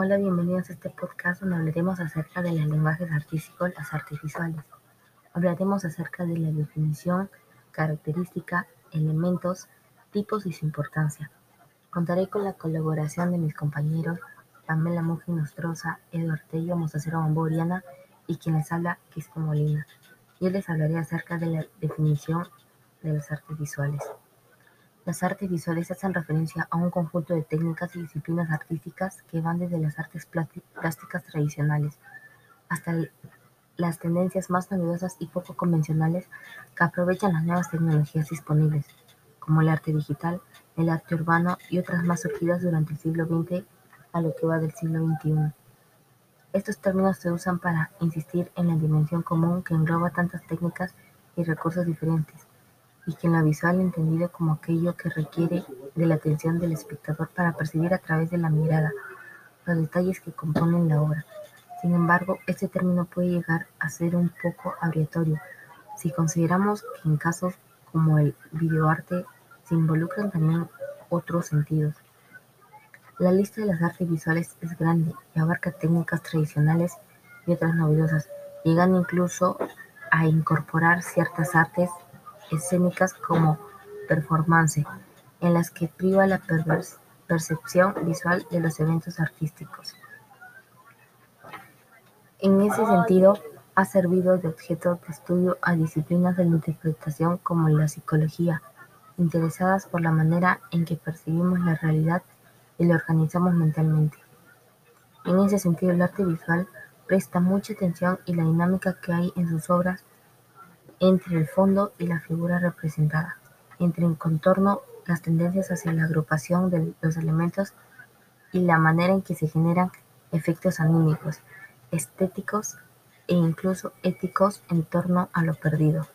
Hola, bienvenidos a este podcast donde hablaremos acerca de los lenguajes artísticos, las artes visuales. Hablaremos acerca de la definición, característica, elementos, tipos y su importancia. Contaré con la colaboración de mis compañeros Pamela Muji Nostroza, Eduardo Tello, Mostacero Bamboriana y quien les habla, Quispe Molina. Yo les hablaré acerca de la definición de las artes visuales. Las artes visuales hacen referencia a un conjunto de técnicas y disciplinas artísticas que van desde las artes plásticas tradicionales hasta las tendencias más novedosas y poco convencionales que aprovechan las nuevas tecnologías disponibles, como el arte digital, el arte urbano y otras más surgidas durante el siglo XX a lo que va del siglo XXI. Estos términos se usan para insistir en la dimensión común que engloba tantas técnicas y recursos diferentes y que lo visual entendido como aquello que requiere de la atención del espectador para percibir a través de la mirada los detalles que componen la obra. Sin embargo, este término puede llegar a ser un poco abreviatorio si consideramos que en casos como el videoarte se involucran también otros sentidos. La lista de las artes visuales es grande y abarca técnicas tradicionales y otras novedosas, llegando incluso a incorporar ciertas artes escénicas como performance, en las que priva la percepción visual de los eventos artísticos. En ese sentido, ha servido de objeto de estudio a disciplinas de la interpretación como la psicología, interesadas por la manera en que percibimos la realidad y la organizamos mentalmente. En ese sentido, el arte visual presta mucha atención y la dinámica que hay en sus obras entre el fondo y la figura representada, entre el contorno, las tendencias hacia la agrupación de los elementos y la manera en que se generan efectos anímicos, estéticos e incluso éticos en torno a lo perdido.